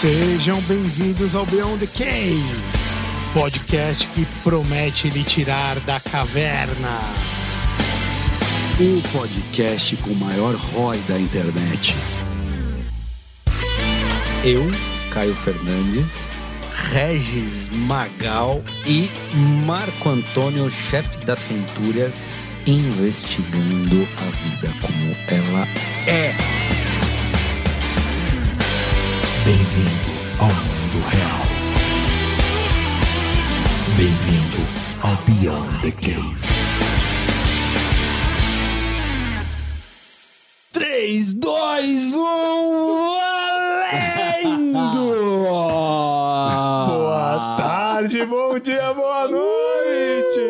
Sejam bem-vindos ao Beyond the Cave, podcast que promete lhe tirar da caverna. O podcast com o maior ROI da internet. Eu, Caio Fernandes, Regis Magal e Marco Antônio, chefe das Centúrias, investigando a vida como ela é. Bem-vindo ao mundo real. Bem-vindo ao Beyond the Cave. 3, 2, 1, valendo! Boa tarde, bom dia, boa noite!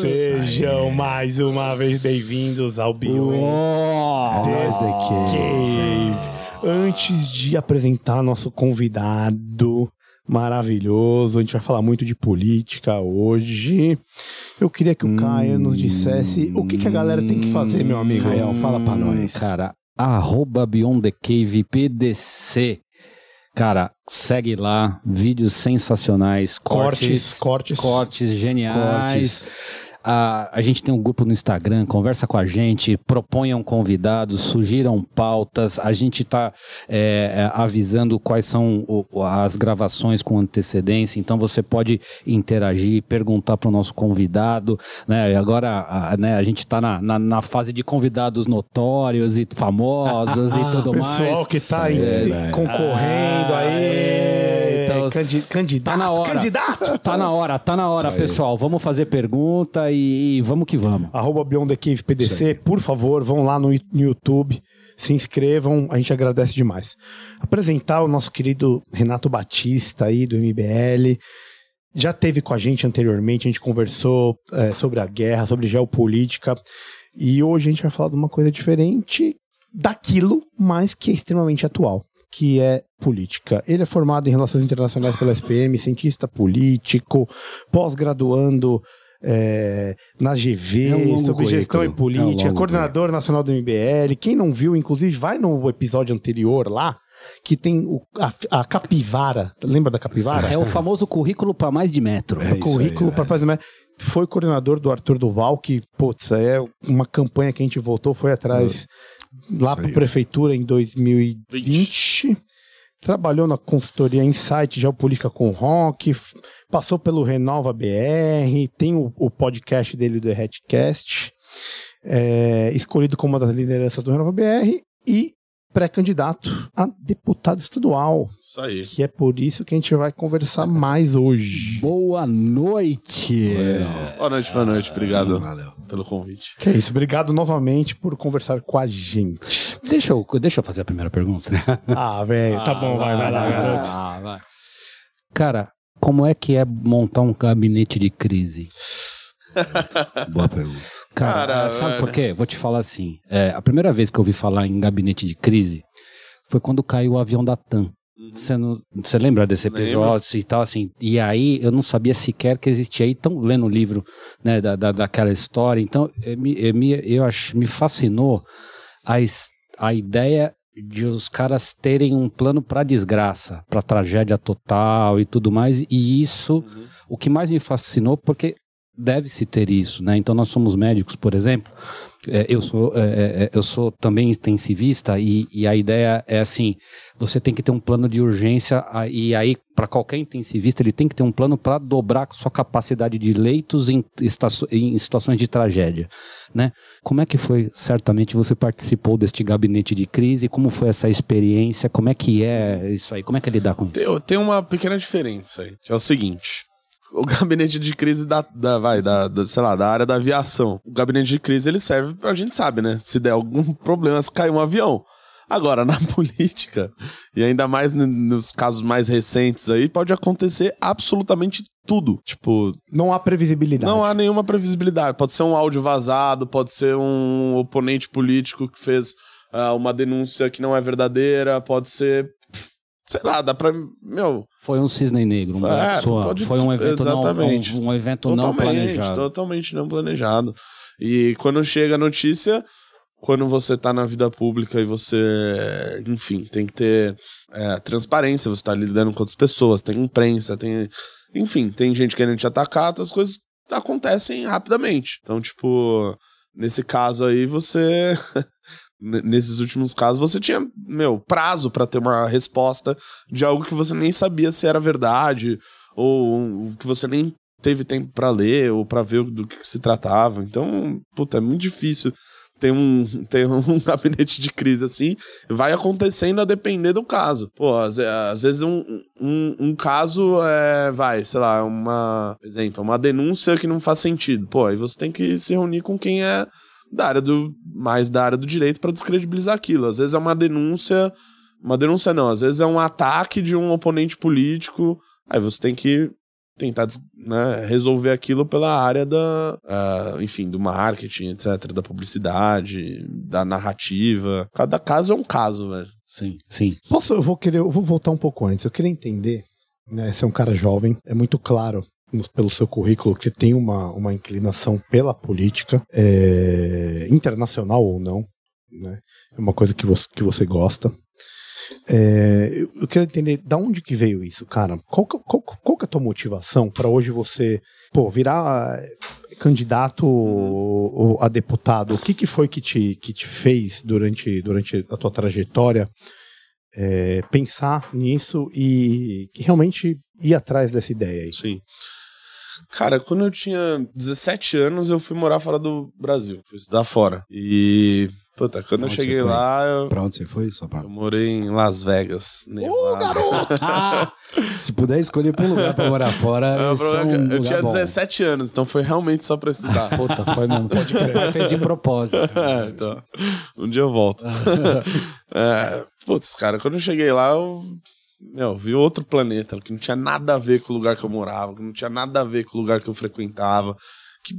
Sejam mais uma vez bem-vindos ao Beyond the Cave. Antes de apresentar nosso convidado maravilhoso, a gente vai falar muito de política hoje. Eu queria que o Caio nos dissesse o que, que a galera tem que fazer, meu amigo. Rael, fala pra nós. Cara, arroba Beyond the Cave PDC. Cara, segue lá, vídeos sensacionais, Cortes, cortes, cortes. cortes geniais. A, a gente tem um grupo no Instagram, conversa com a gente, proponham convidados, sugiram pautas. A gente está avisando quais são o- as gravações com antecedência, então você pode interagir, perguntar para o nosso convidado. Né? Agora a, né, a gente está na, na, na fase de convidados notórios e famosos e tudo pessoal mais. que tá aí, É, concorrendo Ah, aí. Então- candi- candidato, Tá na hora. candidato. Tá na hora, tá na hora, pessoal. Vamos fazer pergunta e, e vamos que vamos. Arroba Beyond the Cave PDC, por favor, vão lá no, no YouTube, se inscrevam, a gente agradece demais. Apresentar o nosso querido Renato Batista aí do MBL. Já teve com a gente anteriormente, a gente conversou é, sobre a guerra, sobre geopolítica. E hoje a gente vai falar de uma coisa diferente daquilo, mas que é extremamente atual, que é política. Ele é formado em Relações Internacionais pela SPM, cientista político, pós-graduando é, na GV, É um sobre gestão e currículo. política, É um coordenador nacional do MBL. Quem não viu, inclusive, vai no episódio anterior lá, que tem o- a, a capivara. Lembra da capivara? É o famoso currículo para mais de metro. É currículo aí, para fazer mais. Foi coordenador do Arthur Duval, que, putz, é uma campanha que a gente voltou, foi atrás lá para aí. prefeitura em 2020. Trabalhou na consultoria Insight Geopolítica com o Rock, passou pelo Renova BR, tem o, o podcast dele, do The Hatcast, é, escolhido como uma das lideranças do Renova BR e pré-candidato a deputado estadual, Isso aí. que é por isso que a gente vai conversar mais hoje. Boa noite. Boa noite, boa noite. Obrigado Valeu. pelo convite. Que é isso, obrigado novamente por conversar com a gente. Deixa eu, deixa eu fazer a primeira pergunta. Ah, velho, tá bom, vai, vai lá, garoto. Ah, vai. Cara, como é que é montar um gabinete de crise? Boa pergunta. Cara, Cara, sabe é- por quê? Vou te falar assim. é, a primeira vez que eu ouvi falar em gabinete de crise foi quando caiu o avião da TAM. Você não- você lembra desse Lembro. episódio e tal, assim? E aí eu não sabia sequer que existia. Aí, tão lendo o livro né, da, da, daquela história. Então, me, eh, me, eu ach, me fascinou a, a ideia de os caras terem um plano para desgraça, para tragédia total e tudo mais. E isso, o que mais me fascinou, porque deve-se ter isso, né? Então nós somos médicos, por exemplo. É, eu sou é, é, eu sou também intensivista e, e a ideia é assim: você tem que ter um plano de urgência e aí para qualquer intensivista ele tem que ter um plano para dobrar sua capacidade de leitos em, em situações de tragédia, né? Como é que foi? Certamente você participou deste gabinete de crise. Como foi essa experiência? Como é que é isso aí? Como é que é lidar com isso? Tem, tem uma pequena diferença aí, que é o seguinte. O gabinete de crise da, da, vai, da, da, sei lá, da área da aviação. O gabinete de crise, ele serve pra gente sabe, né? Se der algum problema, se cair um avião. Agora, na política, e ainda mais nos casos mais recentes aí, pode acontecer absolutamente tudo. Tipo, Não há previsibilidade. Não há nenhuma previsibilidade. Pode ser um áudio vazado, pode ser um oponente político que fez ah, uma denúncia que não é verdadeira, pode ser. Sei lá, dá pra. Meu. Foi um cisne negro, uma É, pessoa- pode- foi um evento não, exatamente. um, um evento não totalmente, planejado. totalmente não planejado. E quando chega a notícia, quando você tá na vida pública e você, enfim, tem que ter é, transparência, você tá lidando com outras pessoas, tem imprensa, tem. Enfim, tem gente querendo te atacar, as coisas acontecem rapidamente. Então, tipo, nesse caso aí, você. Nesses últimos casos, você tinha, meu, prazo para ter uma resposta de algo que você nem sabia se era verdade, ou que você nem teve tempo para ler ou para ver do que se tratava. Então, puta, é muito difícil ter um, ter um gabinete de crise assim. Vai acontecendo a depender do caso. Pô, às, às vezes um, um, um, caso é, vai, sei lá, uma, exemplo, uma denúncia que não faz sentido. Pô, aí você tem que se reunir com quem é da área do mais da área do direito para descredibilizar aquilo. Às vezes é uma denúncia, uma denúncia não, às vezes é um ataque de um oponente político. Aí você tem que tentar né, resolver aquilo pela área da, uh, enfim, do marketing, etc, da publicidade, da narrativa. Cada caso é um caso, velho. Sim, sim. Posso, eu vou querer, eu vou voltar um pouco antes. Eu queria entender, né, você é um cara jovem, é muito claro pelo seu currículo que você tem uma, uma inclinação pela política, é, internacional ou não, né? É uma coisa que você, que você gosta. É, eu quero entender da onde que veio isso, cara. Qual, qual, qual que é a tua motivação para hoje você, pô, virar candidato a deputado? O que, que foi que te, que te fez durante, durante a tua trajetória é, pensar nisso e realmente ir atrás dessa ideia aí? Sim. Cara, quando eu tinha 17 anos, eu fui morar fora do Brasil. Fui estudar fora. E Puta, quando eu cheguei lá. Eu... Pra onde você foi? Só pra... Eu morei em Las Vegas. Ô, oh, garoto! Se puder escolher pra um lugar pra morar fora. É, é um eu tinha bom. 17 anos, então foi realmente só pra estudar. Puta, foi mesmo. Pode crer. fez de propósito. É, então, um dia eu volto. é, putz, cara, quando eu cheguei lá, eu meu, vi outro planeta que não tinha nada a ver com o lugar que eu morava, que não tinha nada a ver com o lugar que eu frequentava que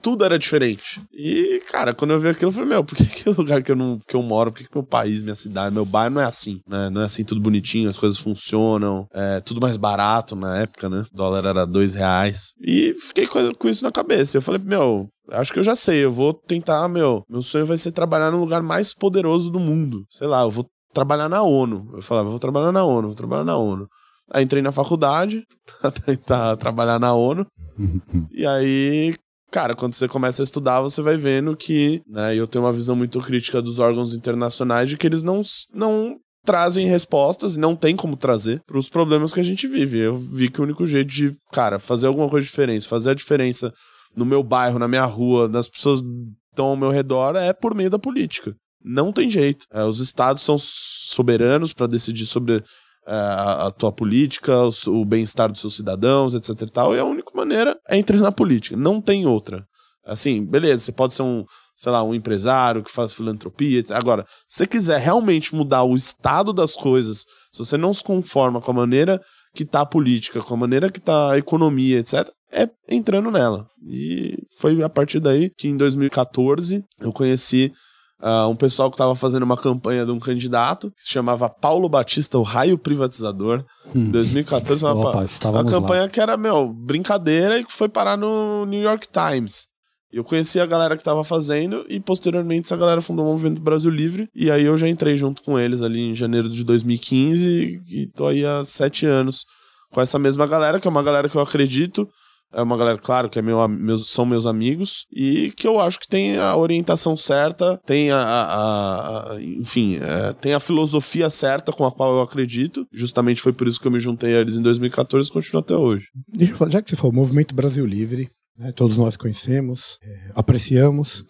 tudo era diferente. E, cara, quando eu vi aquilo, eu falei, meu, por que, que o lugar que eu, não, que eu moro, por que, que meu país, minha cidade, meu bairro não é assim, né? Não é assim tudo bonitinho, as coisas funcionam, é tudo mais barato na época, né? O dólar era dois reais. E fiquei com isso na cabeça. Eu falei, meu, acho que eu já sei, eu vou tentar, meu, meu sonho vai ser trabalhar no lugar mais poderoso do mundo. Sei lá, eu vou trabalhar na ONU. Eu falava, vou trabalhar na ONU, vou trabalhar na ONU. Aí entrei na faculdade pra tentar trabalhar na ONU. e aí, cara, quando você começa a estudar, você vai vendo que, né, eu tenho uma visão muito crítica dos órgãos internacionais de que eles não, não trazem respostas, e não tem como trazer, para os problemas que a gente vive. Eu vi que o único jeito de, cara, fazer alguma coisa diferente, fazer a diferença no meu bairro, na minha rua, das pessoas que estão ao meu redor, é por meio da política. Não tem jeito. É, os estados são soberanos para decidir sobre é, a, a, tua política, o, o bem-estar dos seus cidadãos, etc e tal, e a única maneira é entrar na política, não tem outra. Assim, beleza, você pode ser um, sei lá, um empresário que faz filantropia, etc. agora, se você quiser realmente mudar o estado das coisas, se você não se conforma com a maneira que tá a política, com a maneira que tá a economia, etc., é entrando nela. E foi a partir daí que em 2014 eu conheci uh, um pessoal que estava fazendo uma campanha de um candidato que se chamava Paulo Batista, o raio privatizador. Em 2014, uma, Opa, uma campanha lá. que era, meu, brincadeira e que foi parar no New York Times. Eu conheci a galera que estava fazendo e posteriormente essa galera fundou o Movimento Brasil Livre e aí eu já entrei junto com eles ali em janeiro de 2015 e tô aí há sete anos com essa mesma galera, que é uma galera que eu acredito é uma galera, claro, que é meu, meus, são meus amigos e que eu acho que tem a orientação certa, tem a, a, a enfim, é, tem a filosofia certa com a qual eu acredito. Justamente foi por isso que eu me juntei a eles em 2014 e continuo até hoje. Deixa eu falar, já que você falou, Movimento Brasil Livre, né, todos nós conhecemos, é, apreciamos,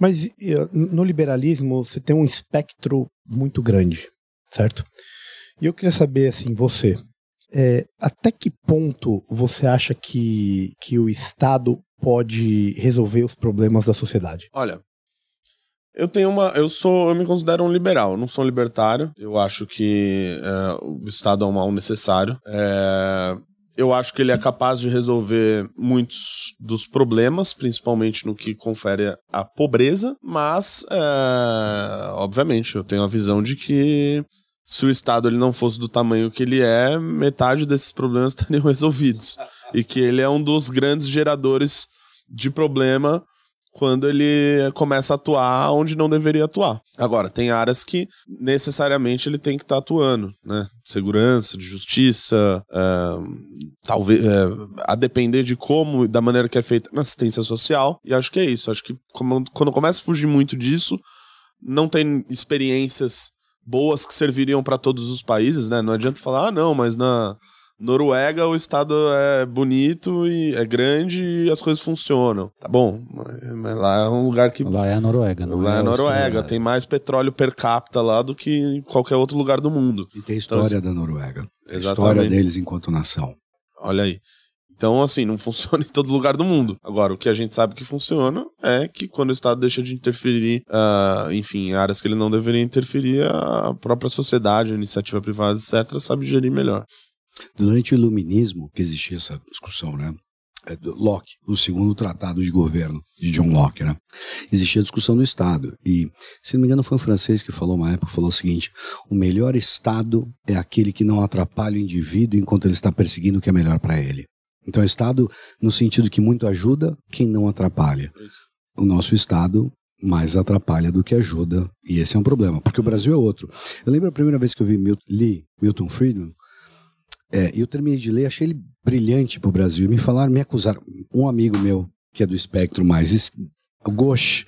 mas no liberalismo você tem um espectro muito grande, certo? E eu queria saber, assim, você, é, até que ponto você acha que, que o Estado pode resolver os problemas da sociedade? Olha, eu tenho uma. Eu sou. Eu me considero um liberal, não sou um libertário. Eu acho que é, o Estado é um mal necessário. É, eu acho que ele é capaz de resolver muitos dos problemas, principalmente no que confere a pobreza, mas, é, obviamente, eu tenho a visão de que se o Estado ele não fosse do tamanho que ele é, metade desses problemas estariam resolvidos. E que ele é um dos grandes geradores de problema quando ele começa a atuar onde não deveria atuar. Agora, tem áreas que necessariamente ele tem que estar tá atuando, né? Segurança, de justiça, é, talvez é, a depender de como, da maneira que é feita na assistência social. E acho que é isso. Acho que como, quando começa a fugir muito disso, não tem experiências boas que serviriam para todos os países, né? Não adianta falar, ah, não, mas na Noruega o estado é bonito e é grande e as coisas funcionam. Tá bom, mas lá é um lugar que. Lá é a Noruega, não Lá é a a Noruega, tem mais petróleo per capita lá do que em qualquer outro lugar do mundo. E tem a história da Noruega. A história deles enquanto nação. Olha aí. Então, assim, não funciona em todo lugar do mundo. Agora, o que a gente sabe que funciona é que quando o Estado deixa de interferir, ah, enfim, em áreas que ele não deveria interferir, a própria sociedade, a iniciativa privada, etc., sabe gerir melhor. Durante o iluminismo, que existia essa discussão, né? é, Locke, o segundo tratado de governo de John Locke, né? Existia a discussão do Estado. E, se não me engano, foi um francês que falou uma época, falou o seguinte: o melhor Estado é aquele que não atrapalha o indivíduo enquanto ele está perseguindo o que é melhor para ele. Então, o Estado, no sentido que muito ajuda quem não atrapalha. O nosso Estado mais atrapalha do que ajuda. E esse é um problema, porque o Brasil é outro. Eu lembro a primeira vez que eu vi Mil li Milton Friedman, é, eu terminei de ler, achei ele brilhante pro Brasil. Me falaram, me acusaram. Um amigo meu, que é do espectro mais gauche,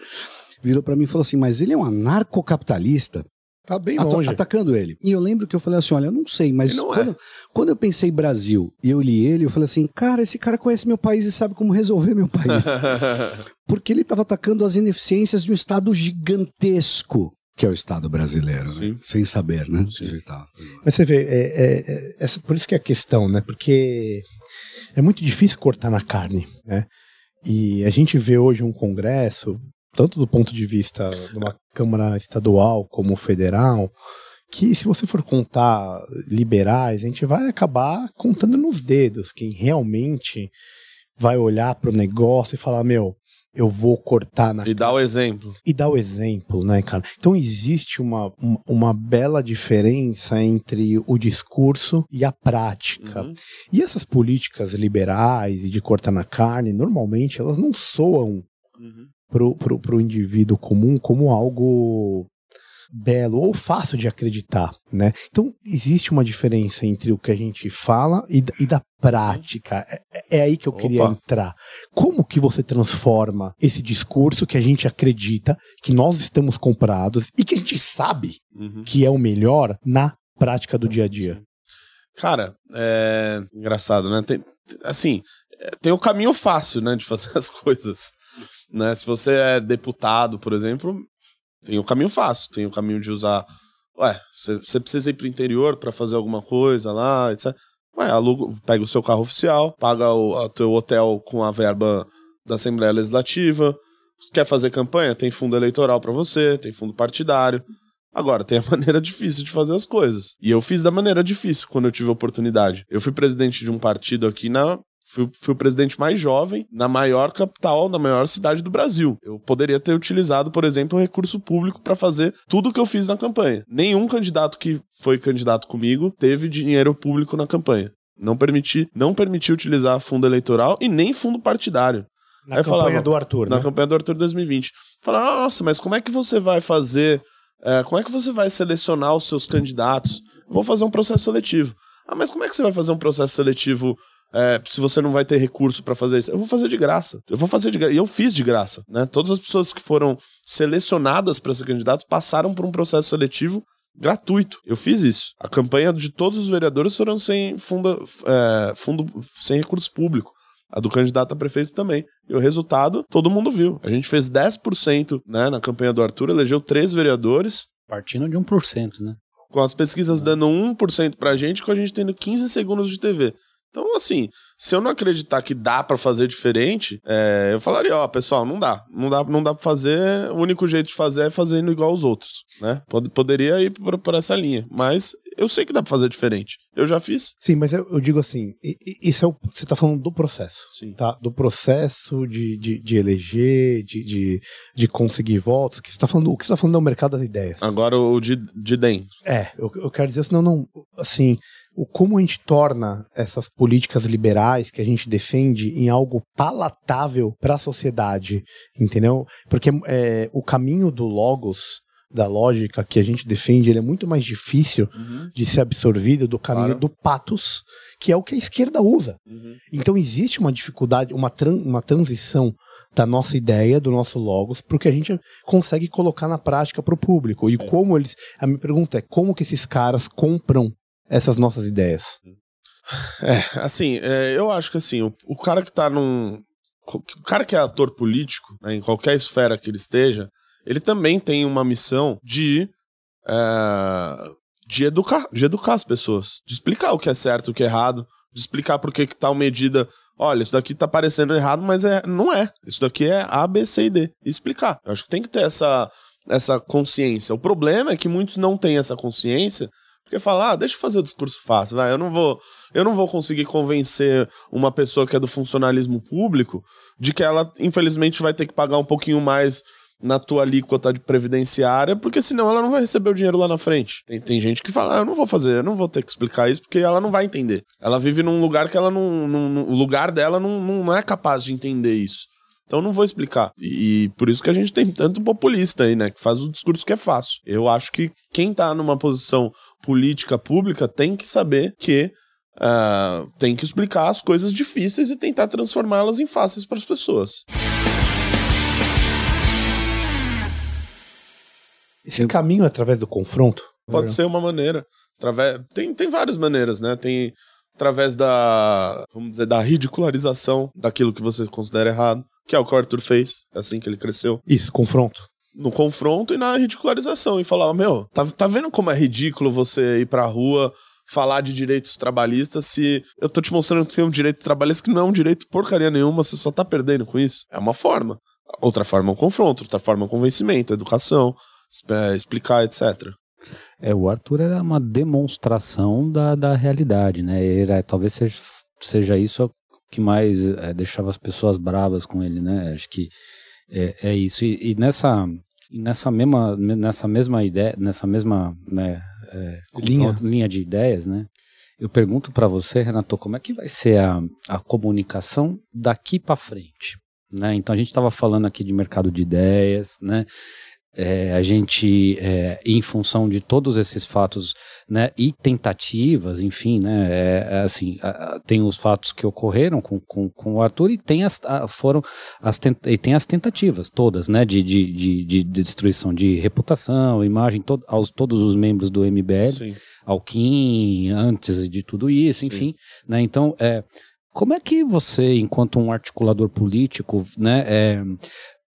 virou para mim e falou assim: Mas ele é um anarcocapitalista. Tá bem longe. atacando ele. E eu lembro que eu falei assim: olha, eu não sei, mas não é. quando, quando eu pensei Brasil e eu li ele, eu falei assim: cara, esse cara conhece meu país e sabe como resolver meu país. Porque ele estava atacando as ineficiências de um Estado gigantesco, que é o Estado brasileiro, né? Sim. sem saber, né? Sim. Mas você vê, é, é- é- essa, por isso que é a questão, né? Porque é muito difícil cortar na carne, né? E a gente vê hoje um Congresso, tanto do ponto de vista de uma Câmara Estadual como federal, que se você for contar liberais, a gente vai acabar contando nos dedos quem realmente vai olhar para o negócio e falar, meu, eu vou cortar na e dá o exemplo. e dá o exemplo, né, cara? Então existe uma, uma, uma bela diferença entre o discurso e a prática. Uhum. E essas políticas liberais e de cortar na carne, normalmente elas não soam Uhum. Pro, pro, pro indivíduo comum como algo belo ou fácil de acreditar, né? Então existe uma diferença entre o que a gente fala e, da- e da prática. É, é aí que eu queria Opa. entrar. Como que você transforma esse discurso que a gente acredita, que nós estamos comprados e que a gente sabe Uhum. que é o melhor na prática do dia a dia? Cara, é engraçado, né? Tem, assim, é, tem o caminho fácil, né, de fazer as coisas. Né? Se você é deputado, por exemplo, tem o caminho fácil, tem o caminho de usar. Ué, você precisa ir pro interior pra fazer alguma coisa lá, etc. Ué, aluga, pega o seu carro oficial, paga o teu hotel com a verba da Assembleia Legislativa. Quer fazer campanha? Tem fundo eleitoral pra você, tem fundo partidário. Agora, tem a maneira difícil de fazer as coisas. E eu fiz da maneira difícil quando eu tive a oportunidade. Eu fui presidente de um partido aqui na. Fui, fui o presidente mais jovem na maior capital, na maior cidade do Brasil. Eu poderia ter utilizado, por exemplo, o recurso público para fazer tudo o que eu fiz na campanha. Nenhum candidato que foi candidato comigo teve dinheiro público na campanha. Não permiti, não permiti utilizar fundo eleitoral e nem fundo partidário Na Aí campanha falava, do Arthur, na né? campanha do Arthur 2020. Falaram, nossa, mas como é que você vai fazer? é, como é que você vai selecionar os seus candidatos? Vou fazer um processo seletivo. Ah, mas como é que você vai fazer um processo seletivo é, se você não vai ter recurso pra fazer isso? Eu vou fazer de graça. Eu vou fazer de graça. E eu fiz de graça. Né? Todas as pessoas que foram selecionadas para ser candidatos passaram por um processo seletivo gratuito. Eu fiz isso. A campanha de todos os vereadores foram sem fundo, é, fundo sem recurso público. A do candidato a prefeito também. E o resultado, todo mundo viu. A gente fez 10% né, na campanha do Arthur, elegeu três vereadores, Partindo de 1%, né? com as pesquisas dando 1% pra gente, com a gente tendo 15 segundos de TV. Então, assim, se eu não acreditar que dá pra fazer diferente, é, eu falaria, ó, pessoal, não dá. Não dá, não dá pra fazer. O único jeito de fazer é fazendo igual aos outros, né? Pod- Poderia ir por, por essa linha. Mas eu sei que dá pra fazer diferente. Eu já fiz. Sim, mas eu, eu digo assim, isso é o, você tá falando do processo, Sim. tá? Do processo de, de, de eleger, de, de, de conseguir votos, que você tá falando, o que você tá falando é o mercado das ideias. Agora o de, de dentro. É, eu, eu quero dizer, senão não, assim, o como a gente torna essas políticas liberais que a gente defende em algo palatável para a sociedade, entendeu? Porque é, o caminho do logos da lógica que a gente defende, ele é muito mais difícil Uhum. de ser absorvido do caminho Claro. do patos, que é o que a esquerda usa. Uhum. Então existe uma dificuldade, uma, tran- uma transição da nossa ideia, do nosso logos, para o que a gente consegue colocar na prática para o público. E como eles. A minha pergunta é como que esses caras compram essas nossas ideias? É, assim, é, eu acho que assim, o, o cara que tá num. O cara que é ator político, né, em qualquer esfera que ele esteja, ele também tem uma missão de. é, de, educar, de educar as pessoas. De explicar o que é certo, o que é errado. De explicar por que, tal medida. Olha, isso daqui tá parecendo errado, mas é, não é. Isso daqui é A, B, C e D. E explicar. Eu acho que tem que ter essa, essa consciência. O problema é que muitos não têm essa consciência. Porque fala, ah, deixa eu fazer o discurso fácil, vai. Eu não vou, eu não vou conseguir convencer uma pessoa que é do funcionalismo público de que ela, infelizmente, vai ter que pagar um pouquinho mais na tua alíquota de previdenciária, porque senão ela não vai receber o dinheiro lá na frente. Tem, tem gente que fala, ah, eu não vou fazer, eu não vou ter que explicar isso, porque ela não vai entender. Ela vive num lugar que ela não. o lugar dela não, não é capaz de entender isso. Então eu não vou explicar. E, por isso que a gente tem tanto populista aí, né? Que faz o discurso que é fácil. Eu acho que quem tá numa posição política pública tem que saber que ah, tem que explicar as coisas difíceis e tentar transformá-las em fáceis para as pessoas. Esse caminho é através do confronto? Pode ser uma maneira. Através... Tem, tem várias maneiras, né? Tem através da, vamos dizer, da ridicularização daquilo que você considera errado, que é o que o Arthur fez, é assim que ele cresceu. Isso, confronto. No confronto e na ridicularização. E falar, meu, tá, tá vendo como é ridículo você ir pra rua falar de direitos trabalhistas se eu tô te mostrando que tem um direito trabalhista que não é um direito porcaria nenhuma, você só tá perdendo com isso. É uma forma. Outra forma é um confronto, outra forma é um convencimento, educação, é, explicar, etc. É, o Arthur era uma demonstração da, da realidade, né? Era, talvez seja, seja isso que mais é, deixava as pessoas bravas com ele, né? Acho que é, é isso. E, e nessa, nessa, mesma, nessa mesma ideia, nessa mesma né, é, Linha. linha de ideias, né? Eu pergunto para você, Renato, como é que vai ser a, a comunicação daqui para frente? Né? Então a gente estava falando aqui de mercado de ideias, né? É, a gente, é, em função de todos esses fatos, né, e tentativas, enfim, né, é, é assim, a- a- tem os fatos que ocorreram com, com, com o Arthur e tem as, a- foram as, tent- e tem as tentativas todas, né, de, de, de, de destruição de reputação, imagem, to, aos todos os membros do MBL, Sim. Alquim, antes de tudo isso, enfim, né, então, é, como é que você, enquanto um articulador político, né, é,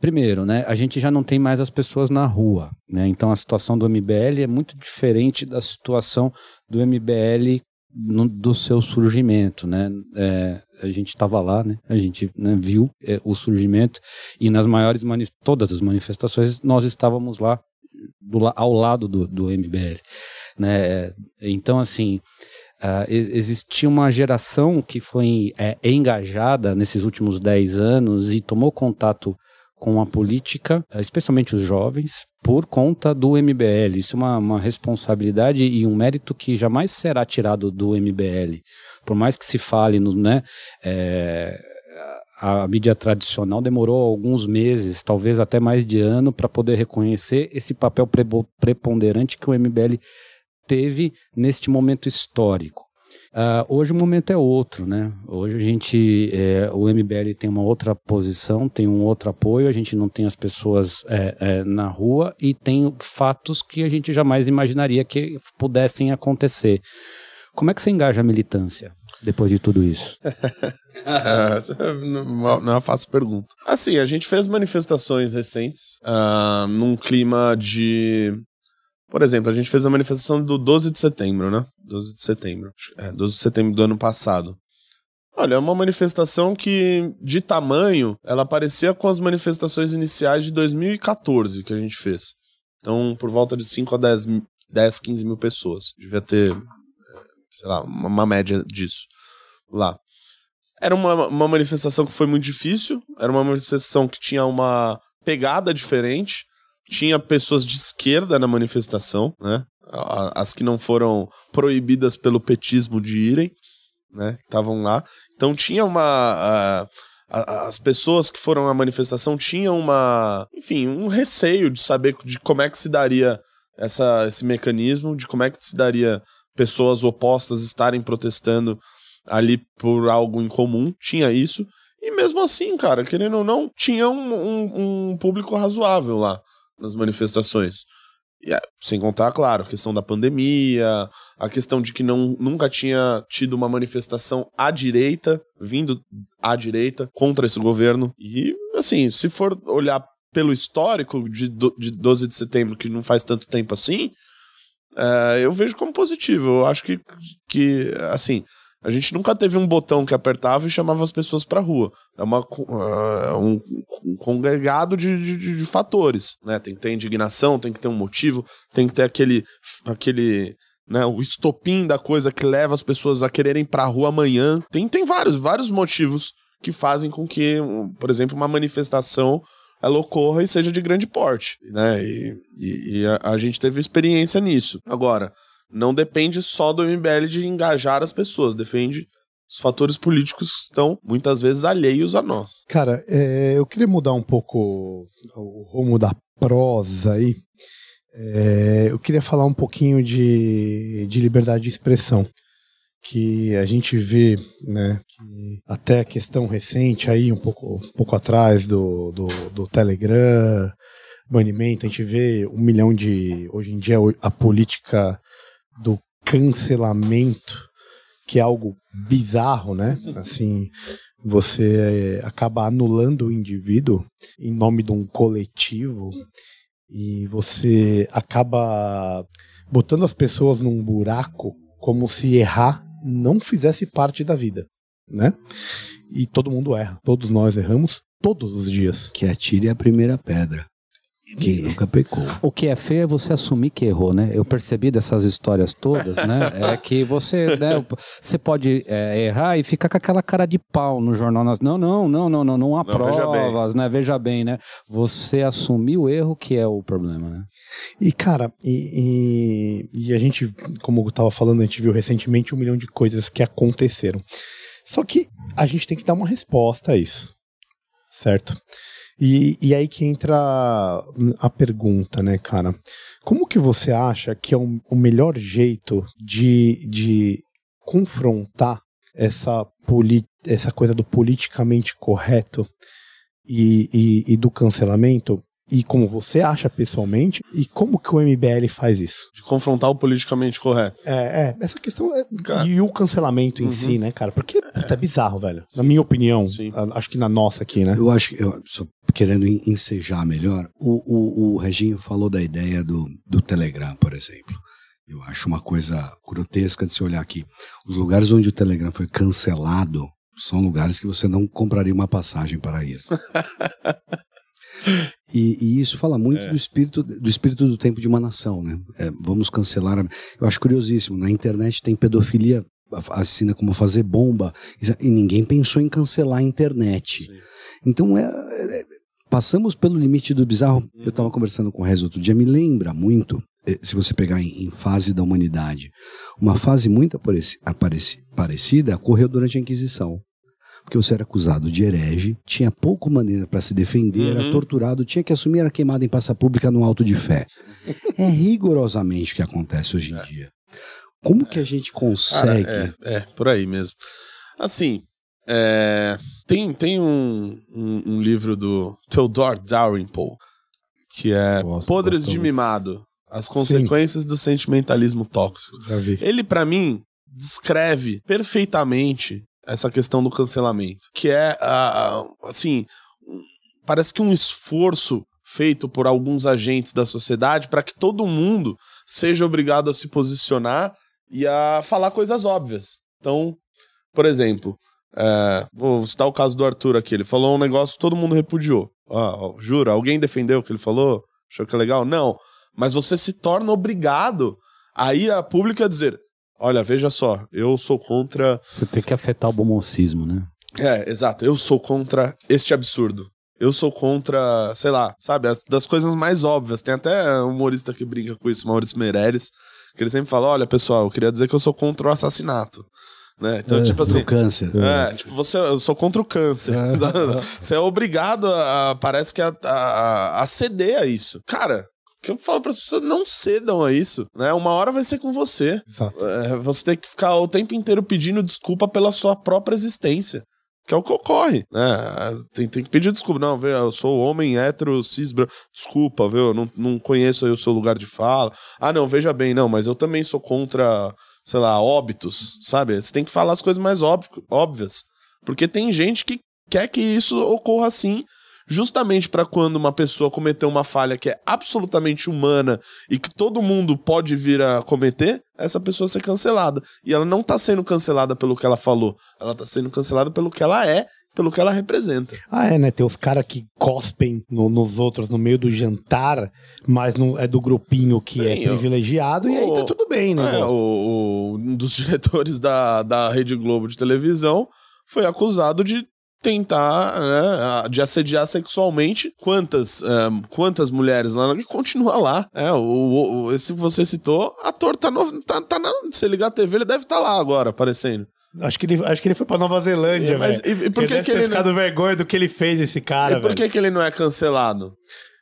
Primeiro, né, a gente já não tem mais as pessoas na rua, né? Então a situação do MBL é muito diferente da situação do MBL no- do seu surgimento, né? É, a gente estava lá, né? A gente né, viu é, o surgimento e nas maiores todas as manifestações nós estávamos lá do ao lado do, do MBL, né? Então assim e- existia uma geração que foi é, engajada nesses últimos 10 anos e tomou contato com a política, eh, especialmente os jovens, por conta do MBL. Isso é uma, uma responsabilidade e um mérito que jamais será tirado do MBL. Por mais que se fale, no, né, eh, a, mídia tradicional demorou alguns meses, talvez até mais de ano, para poder reconhecer esse papel preponderante que o MBL teve neste momento histórico. Ah, hoje o momento é outro, né? Hoje a gente, é, o MBL tem uma outra posição, tem um outro apoio, a gente não tem as pessoas é, é, na rua e tem fatos que a gente jamais imaginaria que pudessem acontecer. Como é que você engaja a militância depois de tudo isso? É, não não é uma fácil pergunta. Assim, a gente fez manifestações recentes ah, num clima de. Por exemplo, a gente fez a manifestação do 12 de setembro, né? 12 de setembro. É, 12 de setembro do ano passado. Olha, é uma manifestação que, de tamanho, ela parecia com as manifestações iniciais de 2014 que a gente fez. Então, por volta de 5 a 10, mi- 10 15 mil pessoas. Devia ter, eh, sei lá, uma média disso lá. Era uma, uma manifestação que foi muito difícil, era uma manifestação que tinha uma pegada diferente, tinha pessoas de esquerda na manifestação, né? as que não foram proibidas pelo petismo de irem, né? Estavam lá. Então tinha uma. a- as pessoas que foram à manifestação tinham uma. Enfim, um receio de saber de como é que se daria essa, esse mecanismo, de como é que se daria pessoas opostas estarem protestando ali por algo em comum. Tinha isso. E mesmo assim, cara, querendo ou não, tinha um, um- um público razoável lá nas manifestações. E, é, sem contar, claro, a questão da pandemia, a questão de que não, nunca tinha tido uma manifestação à direita, vindo à direita, contra esse governo. E, assim, se for olhar pelo histórico de, do- de 12 de setembro, que não faz tanto tempo assim, é, eu vejo como positivo. Eu acho que, que, assim, a gente nunca teve um botão que apertava e chamava as pessoas pra rua. É uma, é um, um congregado de, de, de- fatores, né? Tem que ter indignação, tem que ter um motivo, tem que ter aquele, aquele né, o estopim da coisa que leva as pessoas a quererem ir pra rua amanhã. Tem, tem vários, vários motivos que fazem com que, por exemplo, uma manifestação ela ocorra e seja de grande porte, né? E, e- e a, a gente teve experiência nisso. Agora, não depende só do MBL de engajar as pessoas, depende os fatores políticos que estão muitas vezes alheios a nós. Cara, é, eu queria mudar um pouco o rumo da prosa aí. É, eu queria falar um pouquinho de, de liberdade de expressão. Que a gente vê, né, que até a questão recente aí, um pouco, um pouco atrás do, do, do Telegram, banimento, a gente vê um milhão de. Hoje em dia, a política do cancelamento, que é algo bizarro, né? Assim, você acaba anulando o indivíduo em nome de um coletivo e você acaba botando as pessoas num buraco como se errar não fizesse parte da vida, né? E todo mundo erra, todos nós erramos todos os dias. Que atire a primeira pedra. Quem nunca pecou. O que é feio é você assumir que errou, né? Eu percebi dessas histórias todas, né? É que você, né, você pode é, errar e ficar com aquela cara de pau no jornal. Não, não, não, não, não, não há Não, veja provas, né? Veja bem, né? Você assumir o erro que é o problema, né? E, cara, e, e- e a gente, como eu tava falando, a gente viu recentemente um milhão de coisas que aconteceram. Só que a gente tem que dar uma resposta a isso. Certo? E, e aí que entra a pergunta, né, cara? Como que você acha que é o, o melhor jeito de, de confrontar essa, poli, essa coisa do politicamente correto e, e, e do cancelamento? E como você acha pessoalmente? E como que o MBL faz isso? De confrontar o politicamente correto. É, é essa questão é, Cara. e o cancelamento em Uhum. si, né, cara? Porque puta, é bizarro, velho. Na minha opinião, Sim. a- acho que na nossa aqui, né? Eu acho que, eu, só querendo en- ensejar melhor, o, o, o Reginho falou da ideia do, do Telegram, por exemplo. Eu acho uma coisa grotesca de se olhar aqui. Os lugares onde o Telegram foi cancelado são lugares que você não compraria uma passagem para ir. E, e isso fala muito do espírito do espírito do tempo de uma nação, né? É, vamos cancelar. a- Eu acho curiosíssimo. Na internet tem pedofilia assina como fazer bomba e ninguém pensou em cancelar a internet. Então é, é- passamos pelo limite do bizarro. Eu estava conversando com o Rez outro dia. Me lembra muito. eh, Se você pegar em, em fase da humanidade, uma fase muito apareci- apareci- parecida ocorreu durante a Inquisição porque você era acusado de herege, tinha pouco maneira para se defender, era Uhum. torturado, tinha que assumir a queimada em praça pública no auto de fé. É rigorosamente o que acontece hoje em dia. Como que a gente Cara, consegue? é, é, por aí mesmo. Assim, é, tem, tem um, um, um livro do Theodore Dalrymple, que é Gosto, Podres gosto de muito. Mimado, as consequências do sentimentalismo tóxico. Ele, pra mim, descreve perfeitamente essa questão do cancelamento, que é, ah, assim, parece que um esforço feito por alguns agentes da sociedade para que todo mundo seja obrigado a se posicionar e a falar coisas óbvias. Então, por exemplo, é, vou citar o caso do Arthur aqui. Ele falou um negócio que todo mundo repudiou. Ah, jura? Alguém defendeu o que ele falou? Achou que é legal? Não. Mas você se torna obrigado a ir a público a dizer: olha, veja só, eu sou contra. Você tem que afetar o bom mocismo, né? É, exato, eu sou contra este absurdo. Eu sou contra, sei lá, sabe, as, das coisas mais óbvias. Tem até um humorista que brinca com isso, Maurício Meirelles, Que ele sempre fala: olha, pessoal, eu queria dizer que eu sou contra o assassinato. Né? Então, É, tipo assim. Câncer. É, tipo, você, eu sou contra o câncer. você é obrigado a, a- parece que a, a, a ceder a isso. Cara, o que eu falo para as pessoas, não cedam a isso, né? Uma hora vai ser com você. É, você tem que ficar o tempo inteiro pedindo desculpa pela sua própria existência. Que é o que ocorre, né? Tem, tem que pedir desculpa. Não, vê, eu sou homem hétero, cis. Desculpa, viu? Eu não, não conheço aí o seu lugar de fala. Ah, não, veja bem, não, mas eu também sou contra, sei lá, óbitos, sabe? Você tem que falar as coisas mais óbvio- óbvias. Porque tem gente que quer que isso ocorra assim, justamente para quando uma pessoa cometeu uma falha que é absolutamente humana e que todo mundo pode vir a cometer, essa pessoa ser cancelada. E ela não tá sendo cancelada pelo que ela falou, ela tá sendo cancelada pelo que ela é, pelo que ela representa. Ah, é, né? Tem os caras que cospem no- nos outros no meio do jantar, mas não é do grupinho que é Tem, ó. privilegiado, e aí tá tudo bem, né? É, o, o- um dos diretores da, da Rede Globo de televisão foi acusado de tentar, né, de assediar sexualmente quantas, é, quantas mulheres lá e continua lá. É, o, o- o- esse que você citou, ator tá, no, tá, tá na, se ligar a TV, ele deve estar lá agora, aparecendo. Acho, que ele, acho que ele foi pra Nova Zelândia, Mas velho. e, e por Ele que, deve que ter ele não, ficado vergonha do que ele fez, esse cara, e por velho. que, que ele não é cancelado?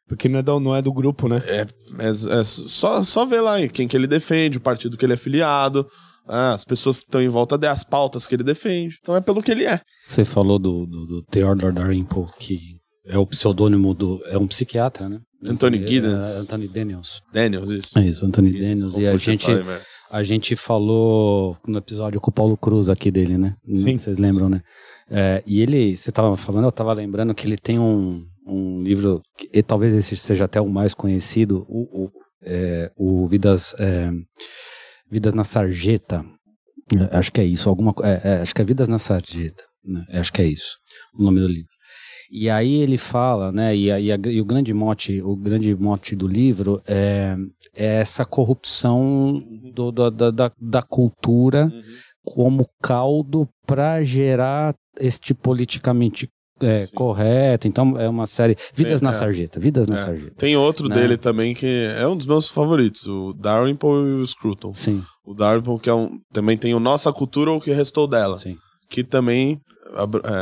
Porque não é, do, não é do grupo, né? É, é, é só, só ver lá quem que ele defende, o partido que ele é filiado, ah, as pessoas que estão em volta dele, as pautas que ele defende. Então é pelo que ele é. Você falou do, do, do Theodore Dalrymple, que é o pseudônimo do... É um psiquiatra, né? Anthony É, Giddens. é, Anthony Daniels. Daniels, isso. É isso, Anthony Daniels. E a gente, falei. A gente falou no episódio com o Paulo Cruz aqui dele, né? Sim. Vocês lembram, né? É, e ele, você tava falando, eu tava lembrando que ele tem um, um livro, que, e talvez esse seja até o mais conhecido, o, o, é, o Vidas, é, Vidas na Sarjeta. É, Acho que é isso, alguma é, é, acho que é Vidas na Sarjeta. né? É, Acho que é isso, o nome do livro. E aí ele fala, né? E, a- e a- e o grande mote, o grande mote do livro é, é essa corrupção do- da, da, da, da cultura como caldo para gerar este politicamente é, correto. Então é uma série. Vidas É, na é. Sarjeta. Vidas na É. Sarjeta. Tem outro Né? dele também que é um dos meus favoritos, o Dalrymple e o Scruton. Sim, O Dalrymple que é um, também tem o Nossa Cultura ou o que restou dela, sim. que também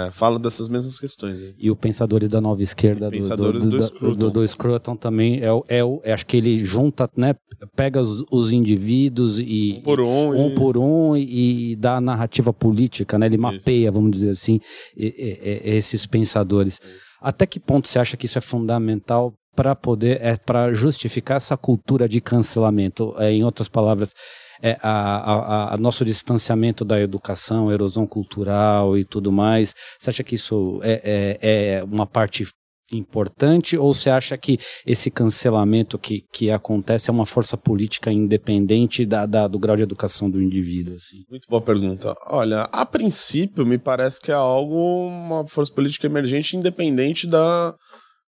é, fala dessas mesmas questões. aí. E o Pensadores da Nova Esquerda do, do, do do, Scruton. do, Scruton também é, o- é, é acho que ele junta, né? Pega os, os indivíduos e Um por um. um e- por um e, e dá a narrativa política, né? Ele mapeia, vamos dizer assim, e- esses pensadores. Até que ponto você acha que isso é fundamental para poder, é para justificar essa cultura de cancelamento? É, em outras palavras, é a, a, a- nosso distanciamento da educação, erosão cultural e tudo mais. Você acha que isso é, é, é uma parte importante ou você acha que esse cancelamento que, que acontece é uma força política independente da, da- do grau de educação do indivíduo? Assim? Muito boa pergunta. Olha, a princípio me parece que é algo, uma força política emergente independente da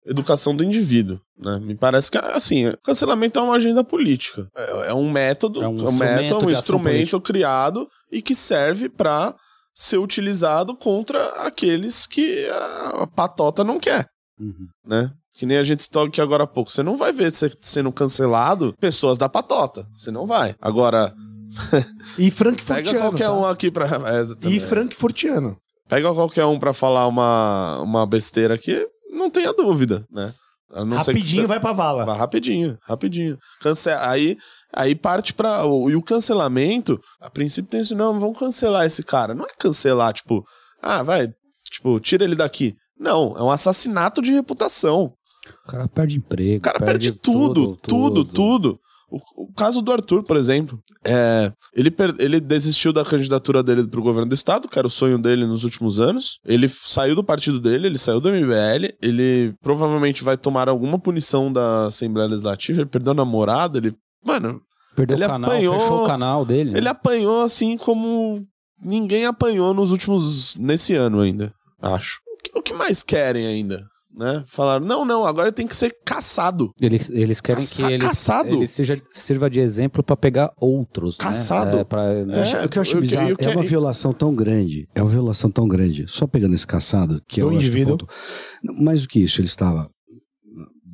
educação do indivíduo, né? Me parece que, assim, cancelamento é uma agenda política. É, é um método, É é um um, instrumento método, um instrumento criado e que serve para ser utilizado contra aqueles que a patota não quer, Uhum. né? Que nem a gente estou aqui agora há pouco. Você não vai ver sendo cancelado pessoas da patota. Você não vai. Agora, E pega Frankfurtiano. qualquer tá? um aqui pra. É, E. Frankfurtiano. Pega qualquer um pra falar uma, uma besteira aqui, não tenha dúvida, né? A não ser que Rapidinho você- vai pra vala. Vai rapidinho, rapidinho. Cance... Aí, aí parte pra. E o cancelamento, a princípio tem isso, não, vamos cancelar esse cara. Não é cancelar, tipo, ah, vai, tipo, tira ele daqui. Não, é um assassinato de reputação. O cara perde emprego. O cara perde, tudo, tudo, tudo, O, o caso do Arthur, por exemplo, é, ele, per- ele desistiu da candidatura dele pro governo do estado, que era o sonho dele nos últimos anos. Ele saiu do partido dele, ele saiu do MBL, ele provavelmente vai tomar alguma punição da Assembleia Legislativa, ele perdeu a namorada, ele. Mano, Perdeu Ele o canal, apanhou- fechou o canal dele. né? ele apanhou assim como ninguém apanhou nos últimos. nesse ano ainda, acho. O que mais querem ainda? Né? Falaram, não, não, agora tem que ser caçado. Eles, eles querem Caça- que ele, caçado. ele seja, sirva de exemplo para pegar outros. Caçado. Né? É, pra, né? É, o que eu acho eu- bizarro eu- eu- é uma violação tão grande, é uma violação tão grande, só pegando esse caçado, que acho que indivíduo. ponto- Mais do que isso, ele estava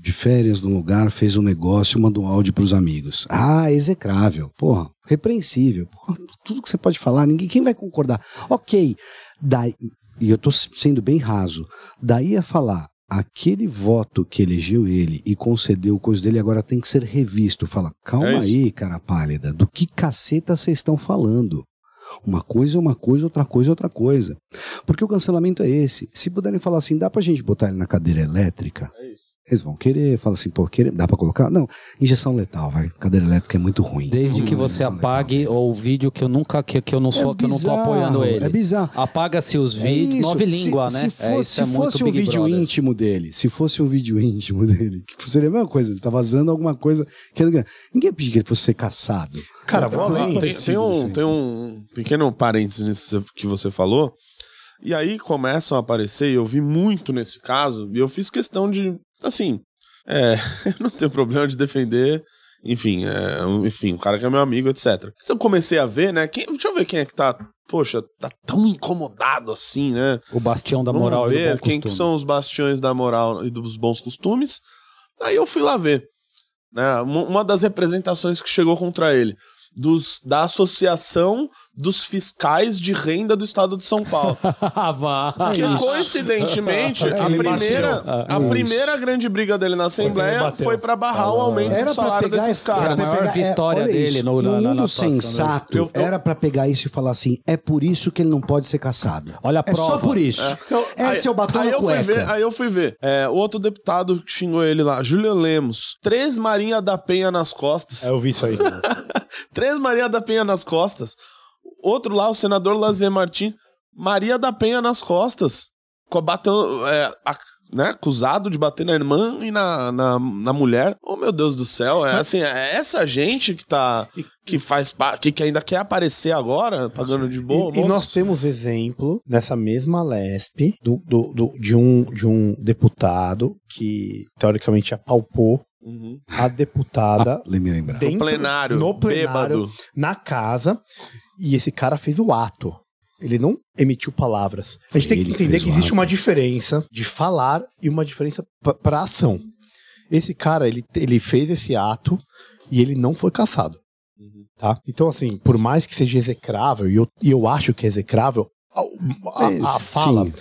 de férias num lugar, fez um negócio, mandou um áudio pros amigos. Ah, execrável. Porra, repreensível. Porra, tudo que você pode falar, ninguém quem vai concordar. Ok, daí, e eu tô sendo bem raso. Daí a falar, aquele voto que elegeu ele e concedeu coisa dele agora tem que ser revisto. Fala, calma É aí, cara pálida, do que caceta vocês estão falando? Uma coisa é uma coisa, outra coisa é outra coisa. Porque o cancelamento é esse. Se puderem falar assim, dá pra gente botar ele na cadeira elétrica? É. Eles vão querer, fala assim, pô, querer, dá pra colocar? Não, injeção letal, vai. Cadeira elétrica é muito ruim. Desde que na você apague letal. o vídeo que eu nunca que, que eu não sou, que eu não tô bizarro, apoiando ele. É bizarro. Apaga-se os É vídeos, isso. nove Se- língua, se, né? fosse, é, isso é se muito fosse um Big vídeo Brother. íntimo dele, se fosse um vídeo íntimo dele, que seria a mesma coisa, ele tá vazando alguma coisa que ele... ninguém pediu que ele fosse ser caçado. Cara, vou além. Tem, tem um, assim. tem um pequeno parênteses nisso que você falou. E aí começam a aparecer, e eu vi muito nesse caso, e eu fiz questão de, assim, é, eu não tenho problema de defender, enfim, é, enfim, o cara que é meu amigo, etc. Mas eu comecei a ver, né, quem, deixa eu ver quem é que tá, poxa, tá tão incomodado assim, né? O bastião da Vamos moral e ver do bom quem que são os bastiões da moral e dos bons costumes. Aí eu fui lá ver. Né, uma das representações que chegou contra ele. Dos, da Associação dos Fiscais de Renda do Estado de São Paulo. Ah, vá. Que coincidentemente, a primeira, a primeira grande briga dele na Assembleia foi pra barrar o aumento do salário desses Foi caras. a maior pegar- vitória olha dele isso, no- no, na- na- mundo na atuação dele. sensato, Eu- eu- era pra pegar isso e falar assim, é por isso que ele não pode ser caçado. Olha a É só prova. por isso. Então, Esse é o batom aí na eu fui ver, Aí eu fui ver. É, o outro deputado que xingou ele lá, Julian Lemos. Três Marinha da Penha nas costas. É, eu vi isso aí. Três Maria da Penha nas costas. Outro lá, o senador Lazier Martins, Maria da Penha nas costas. Co- Batendo, é, a- né, acusado de bater na irmã e na, na, na mulher. Oh, meu Deus do céu. É assim, é essa gente que tá. que faz que, que ainda quer aparecer agora, pagando de boa. E, e nós temos exemplo nessa mesma LESP do, do, do- de, um, de um deputado que teoricamente apalpou Uhum. a deputada me lembrar. dentro, No plenário, no plenário bêbado. na casa e esse cara fez o ato. Ele não emitiu palavras. A gente Foi tem que ele entender que existe ato. uma diferença de falar e uma diferença pa- pra ação. Esse cara, ele, ele fez esse ato e ele não foi caçado. Uhum. Tá? Então, assim, por mais que seja execrável, e eu, e eu acho que é execrável, a, a- a fala. Sim.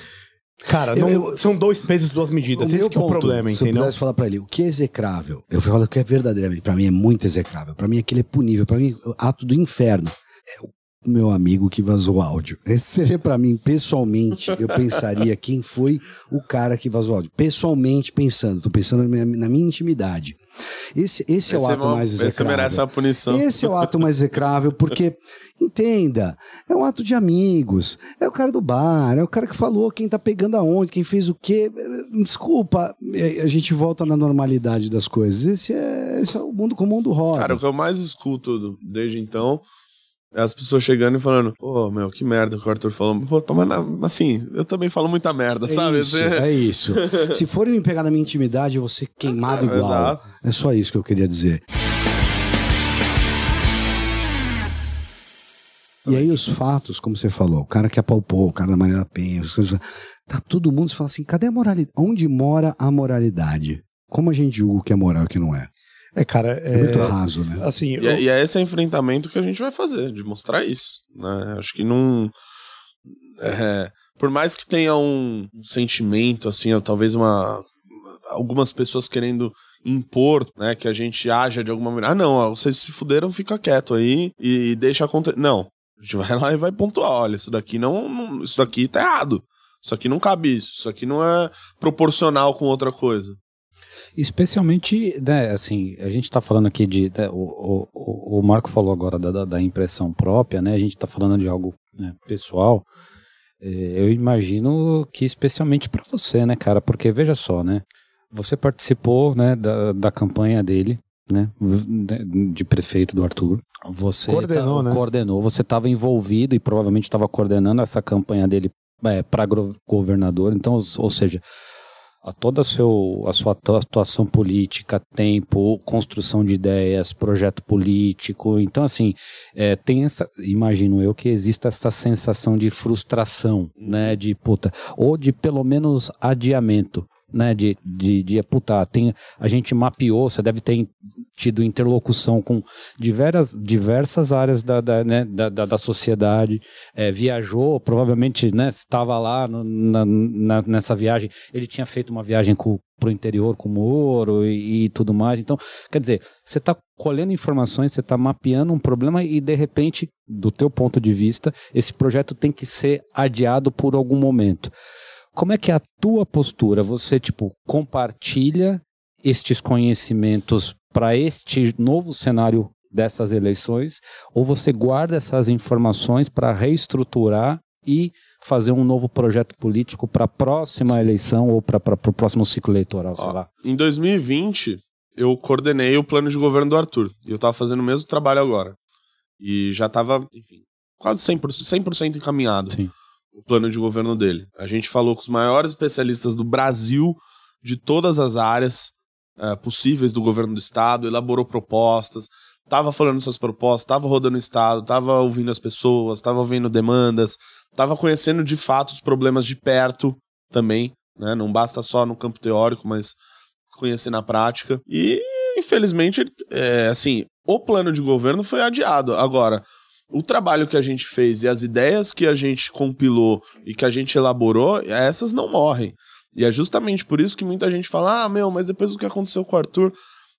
Cara, Eu- não- eu- são dois pesos, duas medidas. Esse é o ponto, problema, se eu entendeu? pudesse falar pra ele, o que é execrável? Eu falo que é verdadeiramente, pra mim é muito execrável. Pra mim aquilo é punível, pra mim é o ato do inferno. É o meu amigo que vazou o áudio. Esse seria pra mim, pessoalmente, eu pensaria quem foi o cara que vazou o áudio. Pessoalmente pensando, tô pensando na minha, na minha intimidade. Esse, esse é o Esse ato uma- mais esse execrável. merece uma punição. Esse é o ato mais execrável, porque, entenda, é um ato de amigos, é o cara do bar, é o cara que falou quem tá pegando aonde, quem fez o quê. Desculpa, é, a gente volta na normalidade das coisas. Esse é, esse é o mundo como o mundo roda. Cara, o que eu mais escuto do- desde então é as pessoas chegando e falando, pô, meu, que merda que o Arthur falou. Pô, mas na- assim, eu também falo muita merda, é sabe? isso, Assim, é isso. Se forem me pegar na minha intimidade, eu vou ser queimado É, igual. exato. É só isso que eu queria dizer. E aí os fatos, como você falou, o cara que apalpou, o cara da Maria da Penha, as coisas, tá todo mundo fala assim, cadê a moralidade? Onde mora a moralidade? Como a gente julga o que é moral e o que não é? É, cara, É, muito é, raso, né? assim, E, eu- é- e é esse enfrentamento que a gente vai fazer, de mostrar isso. Né? Acho que não. é, por mais que tenha um sentimento, assim, ou talvez uma. Algumas pessoas querendo impor, né, que a gente haja de alguma maneira. Ah, não, ó, vocês se fuderam, fica quieto aí e, deixa acontecer. Não. A gente vai lá e vai pontuar. Olha, isso daqui não, não- Isso daqui tá errado. Isso aqui não cabe isso. Isso aqui não é proporcional com outra coisa. Especialmente, né, assim, a gente tá falando aqui de. né, o, o- o, Marco falou agora da, da, impressão própria, né? A gente tá falando de algo né, pessoal. É, eu imagino que especialmente para você, né, cara? Porque veja só, né? Você participou né, da, da campanha dele, né? v- De prefeito do Arthur. Você Coordenou, tá- né? coordenou, você estava envolvido e provavelmente estava coordenando essa campanha dele para governador. Então, ou seja, a toda a, seu, a sua atu- atuação política, tempo, construção de ideias, projeto político. Então, assim, é, tem essa. Imagino eu que exista essa sensação de frustração, né? De puta, ou de pelo menos adiamento. Né, de, de, de puta, tem, a gente mapeou, você deve ter tido interlocução com diversas, diversas áreas da, da, né, da, da, da sociedade, é, viajou, provavelmente, né, estava lá no, na, na, nessa viagem, ele tinha feito uma viagem para o interior com Moro e, e, tudo mais, então, quer dizer, você está colhendo informações, você está mapeando um problema e, de repente, do teu ponto de vista, esse projeto tem que ser adiado por algum momento. Como é que é a tua postura? Você, tipo, compartilha estes conhecimentos para este novo cenário dessas eleições ou você guarda essas informações para reestruturar e fazer um novo projeto político para a próxima eleição ou para o próximo ciclo eleitoral, sei Ó, lá? Em 2020, eu coordenei o plano de governo do Arthur. E eu estava fazendo o mesmo trabalho agora. E já estava, enfim, quase 100%, 100 encaminhado Sim. O plano de governo dele. A gente falou com os maiores especialistas do Brasil, de todas as áreas eh, possíveis do governo do estado, elaborou propostas, estava falando essas propostas, estava rodando o estado, estava ouvindo as pessoas, estava ouvindo demandas, estava conhecendo de fato os problemas de perto também, né? Não basta só no campo teórico, mas conhecer na prática. E infelizmente, é, assim, o plano de governo foi adiado. Agora, o trabalho que a gente fez e as ideias que a gente compilou e que a gente elaborou, essas não morrem. E é justamente por isso que muita gente fala: ah, meu, mas depois do que aconteceu com o Arthur,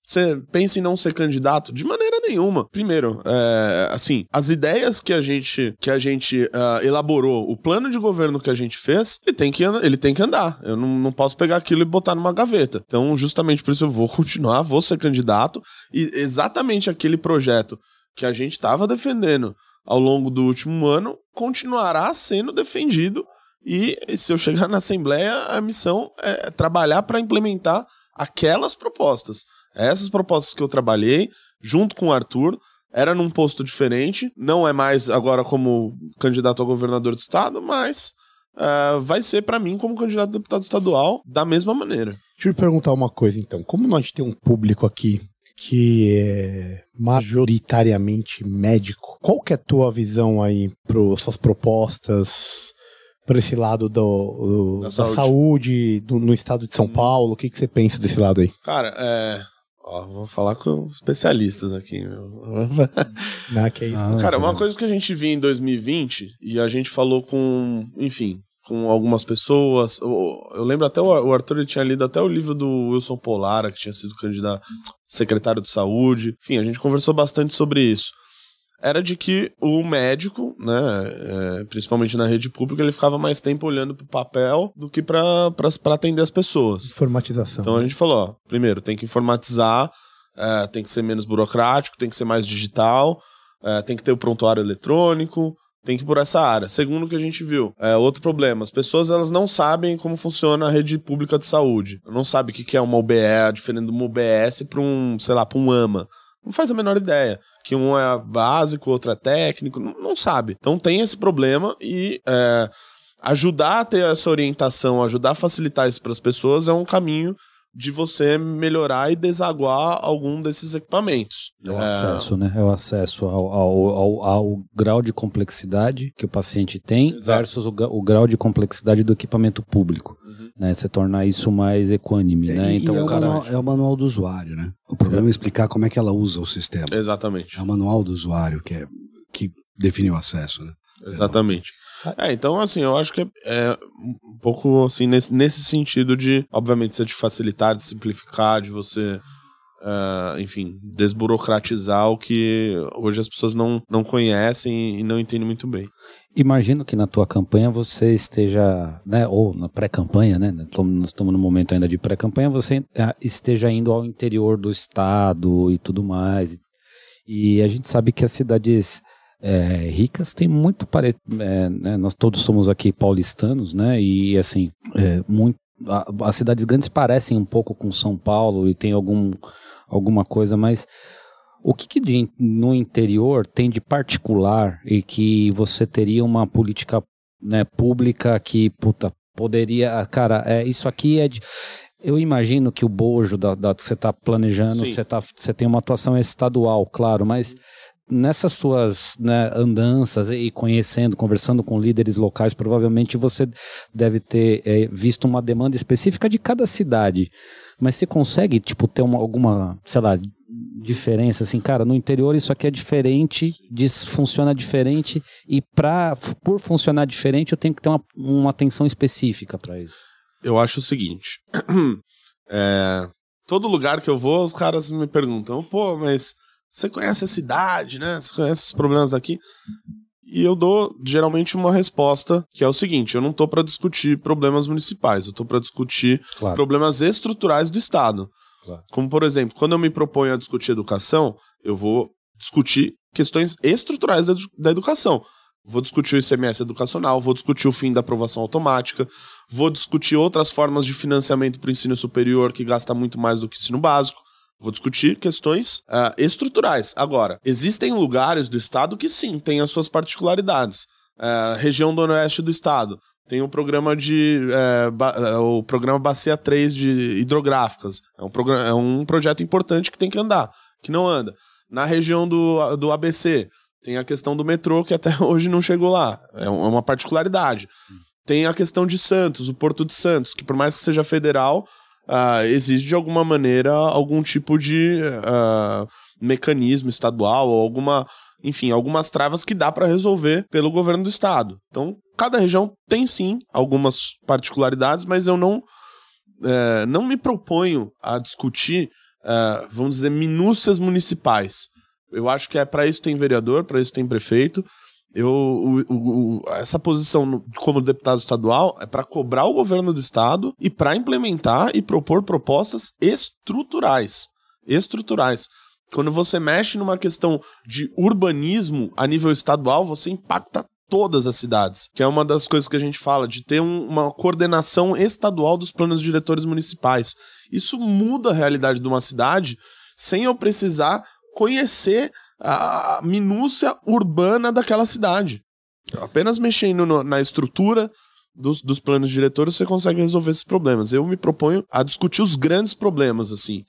você pensa em não ser candidato? De maneira nenhuma. Primeiro, é, assim, as ideias que a gente, que a gente ah, elaborou, o plano de governo que a gente fez, ele tem que, ele tem que andar. Eu não, não posso pegar aquilo e botar numa gaveta. Então, justamente por isso eu vou continuar, vou ser candidato. E exatamente aquele projeto que a gente estava defendendo ao longo do último ano continuará sendo defendido. E se eu chegar na Assembleia, a missão é trabalhar para implementar aquelas propostas. Essas propostas que eu trabalhei, junto com o Arthur, era num posto diferente, não é mais agora como candidato a governador do estado, mas ah, vai ser para mim como candidato a deputado estadual da mesma maneira. Deixa eu te perguntar uma coisa então. Como nós tem um público aqui que é majoritariamente médico, qual que é a tua visão aí para suas propostas para esse lado do, do- Da da, saúde. saúde, do- no estado de São Paulo? O que, que você pensa desse lado aí? Cara, é. Ó, vou falar com especialistas aqui, meu. Né, que é isso. Ah, Cara, uma coisa que a gente viu em 2020 e a gente falou com, enfim, com algumas pessoas. o- Eu lembro até o o Arthur ele tinha lido até o livro do Wilson Polara, que tinha sido candidato secretário de saúde. Enfim, a gente conversou bastante sobre isso. Era de que o médico, né, é, principalmente na rede pública, ele ficava mais tempo olhando pro papel do que para atender as pessoas. Informatização. Então a gente falou, ó, primeiro, tem que informatizar, é, tem que ser menos burocrático, tem que ser mais digital, é, tem que ter o prontuário eletrônico, tem que ir por essa área. Segundo o que a gente viu, é outro problema, as pessoas elas não sabem como funciona a rede pública de saúde. Não sabe o que é uma UBE, diferente de uma UBS para um, sei lá, para um AMA. Não faz a menor ideia. Que um é básico, outro é técnico, não, não sabe. Então tem esse problema e é, ajudar a ter essa orientação, ajudar a facilitar isso para as pessoas é um caminho de você melhorar e desaguar algum desses equipamentos. É o acesso, né? É o acesso ao, ao, ao, ao grau de complexidade que o paciente tem Exato. versus o, o grau de complexidade do equipamento público. Né? Você tornar isso mais equânime, né? E- Então, e é, o cara... manual, é o manual do usuário, né? O problema é explicar como é que ela usa o sistema. Exatamente. É o manual do usuário que, é, que define o acesso, né? Exatamente. É, então, assim, eu acho que é, é um pouco assim, nesse, nesse sentido de, obviamente, ser de facilitar, de simplificar, de você, é, enfim, desburocratizar o que hoje as pessoas não, não conhecem e não entendem muito bem. Imagino que na tua campanha você esteja, né, ou na pré-campanha, né, nós estamos no momento ainda de pré-campanha, você esteja indo ao interior do estado e tudo mais. E a gente sabe que as cidades é, ricas têm muito pare... é, né, nós todos somos aqui paulistanos, né, e assim, é, muito, a- as cidades grandes parecem um pouco com São Paulo e tem algum, alguma coisa, mas o que, que de- no interior tem de particular e que você teria uma política né, pública que, puta, poderia. Cara, é, isso aqui é de. Eu imagino que o bojo da, da que você está planejando, você, tá, você tem uma atuação estadual, claro, mas nessas suas né, andanças e conhecendo, conversando com líderes locais, provavelmente você deve ter é, visto uma demanda específica de cada cidade. Mas você consegue, tipo, ter uma, alguma, sei lá, diferença, assim, cara, no interior isso aqui é diferente, diz, funciona diferente, e pra, por funcionar diferente eu tenho que ter uma, uma atenção específica para isso. Eu acho o seguinte. é, todo lugar que eu vou, os caras me perguntam, pô, mas você conhece a cidade, né? Você conhece os problemas daqui? E eu dou geralmente uma resposta que é o seguinte: eu não tô para discutir problemas municipais, eu tô para discutir Claro. problemas estruturais do Estado. Claro. Como, por exemplo, quando eu me proponho a discutir educação, eu vou discutir questões estruturais da, da educação. Vou discutir o ICMS educacional, vou discutir o fim da aprovação automática, vou discutir outras formas de financiamento para o ensino superior que gasta muito mais do que o ensino básico. Vou discutir questões ah, estruturais. Agora, existem lugares do estado que sim, têm as suas particularidades. Ah, região do oeste do estado tem o programa de eh, o programa Bacia 3 de hidrográficas. É um, programa, é um projeto importante que tem que andar, que não anda. Na região do, do ABC, tem a questão do metrô, que até hoje não chegou lá. É um- é uma particularidade. Tem a questão de Santos, o Porto de Santos, que por mais que seja federal, exige de alguma maneira algum tipo de ah, mecanismo estadual ou alguma, enfim, algumas travas que dá para resolver pelo governo do estado. Então, cada região tem sim algumas particularidades, mas eu não eh, não me proponho a discutir, eh, vamos dizer, minúcias municipais. Eu acho que é para isso tem vereador, para isso tem prefeito. Eu, o- o- essa posição como deputado estadual é para cobrar o governo do estado e para implementar e propor propostas estruturais. Estruturais. Quando você mexe numa questão de urbanismo a nível estadual, você impacta todas as cidades, que é uma das coisas que a gente fala, de ter um- uma coordenação estadual dos planos diretores municipais. Isso muda a realidade de uma cidade sem eu precisar conhecer a minúcia urbana daquela cidade. Apenas mexendo no- na estrutura dos, dos planos diretores você consegue resolver esses problemas. Eu me proponho a discutir os grandes problemas, assim,